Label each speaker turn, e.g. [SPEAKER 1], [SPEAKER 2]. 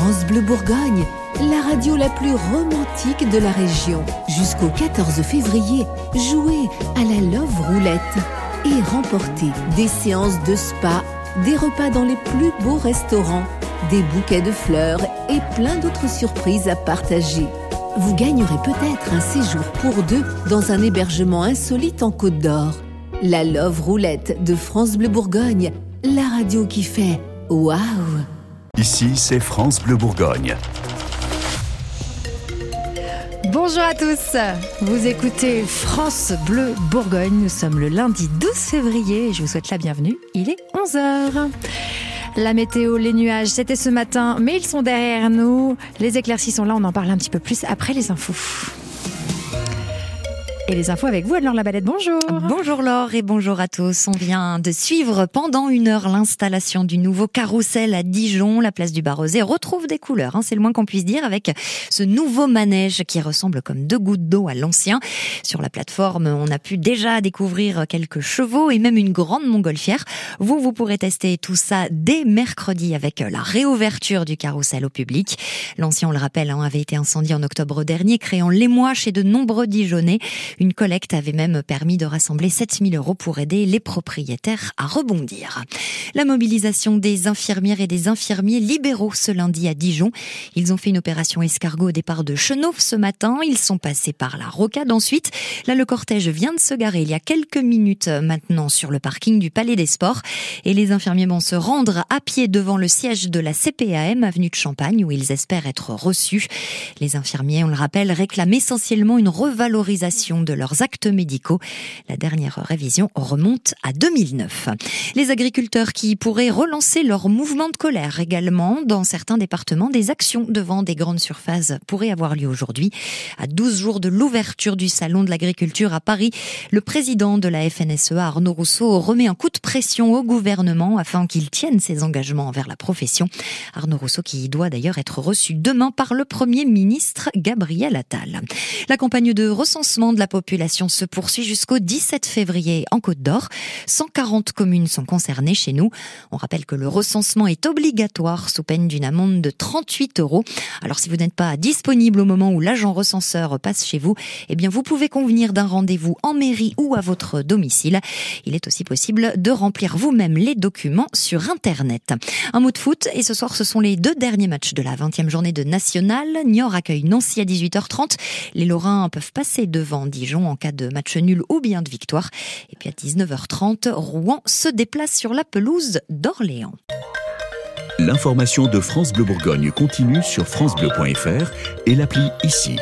[SPEAKER 1] France Bleu Bourgogne, la radio la plus romantique de la région. Jusqu'au 14 février, jouez à la Love Roulette et remportez des séances de spa, des repas dans les plus beaux restaurants, des bouquets de fleurs et plein d'autres surprises à partager. Vous gagnerez peut-être un séjour pour deux dans un hébergement insolite en Côte d'Or. La Love Roulette de France Bleu Bourgogne, la radio qui fait waouh
[SPEAKER 2] Ici, c'est France Bleu Bourgogne.
[SPEAKER 3] Bonjour à tous, vous écoutez France Bleu Bourgogne, nous sommes le lundi 12 février et je vous souhaite la bienvenue, il est 11h. La météo, les nuages, c'était ce matin, mais ils sont derrière nous. Les éclaircies sont là, on en parle un petit peu plus après les infos. Et les infos avec vous, Anne-Laure Labalette, bonjour.
[SPEAKER 4] Bonjour Laure et bonjour à tous. On vient de suivre pendant une heure l'installation du nouveau carrousel à Dijon. La place du Barrosé retrouve des couleurs, hein, c'est le moins qu'on puisse dire, avec ce nouveau manège qui ressemble comme deux gouttes d'eau à l'ancien. Sur la plateforme, on a pu déjà découvrir quelques chevaux et même une grande montgolfière. Vous, vous pourrez tester tout ça dès mercredi avec la réouverture du carrousel au public. L'ancien, on le rappelle, hein, avait été incendié en octobre dernier, créant l'émoi chez de nombreux Dijonnais. Une collecte avait même permis de rassembler 7000 euros pour aider les propriétaires à rebondir. La mobilisation des infirmières et des infirmiers libéraux ce lundi à Dijon. Ils ont fait une opération escargot au départ de Chenauve ce matin. Ils sont passés par la rocade ensuite. Là, le cortège vient de se garer il y a quelques minutes maintenant sur le parking du Palais des Sports. Et les infirmiers vont se rendre à pied devant le siège de la CPAM, avenue de Champagne, où ils espèrent être reçus. Les infirmiers, on le rappelle, réclament essentiellement une revalorisation leurs actes médicaux. La dernière révision remonte à 2009. Les agriculteurs qui pourraient relancer leur mouvement de colère également dans certains départements, des actions devant des grandes surfaces pourraient avoir lieu aujourd'hui. À 12 jours de l'ouverture du salon de l'agriculture à Paris, le président de la FNSEA, Arnaud Rousseau, remet un coup de pression au gouvernement afin qu'il tienne ses engagements envers la profession. Arnaud Rousseau qui doit d'ailleurs être reçu demain par le Premier ministre Gabriel Attal. La campagne de recensement de la population se poursuit jusqu'au 17 février en Côte d'Or. 140 communes sont concernées chez nous. On rappelle que le recensement est obligatoire sous peine d'une amende de 38 euros. Alors si vous n'êtes pas disponible au moment où l'agent recenseur passe chez vous, eh bien vous pouvez convenir d'un rendez-vous en mairie ou à votre domicile. Il est aussi possible de remplir vous-même les documents sur Internet. Un mot de foot et ce soir ce sont les deux derniers matchs de la 20e journée de National. Niort accueille Nancy à 18h30. Les Lorrains peuvent passer devant En cas de match nul ou bien de victoire. Et puis à 19h30, Rouen se déplace sur la pelouse d'Orléans.
[SPEAKER 2] L'information de France Bleu Bourgogne continue sur francebleu.fr et l'appli ici.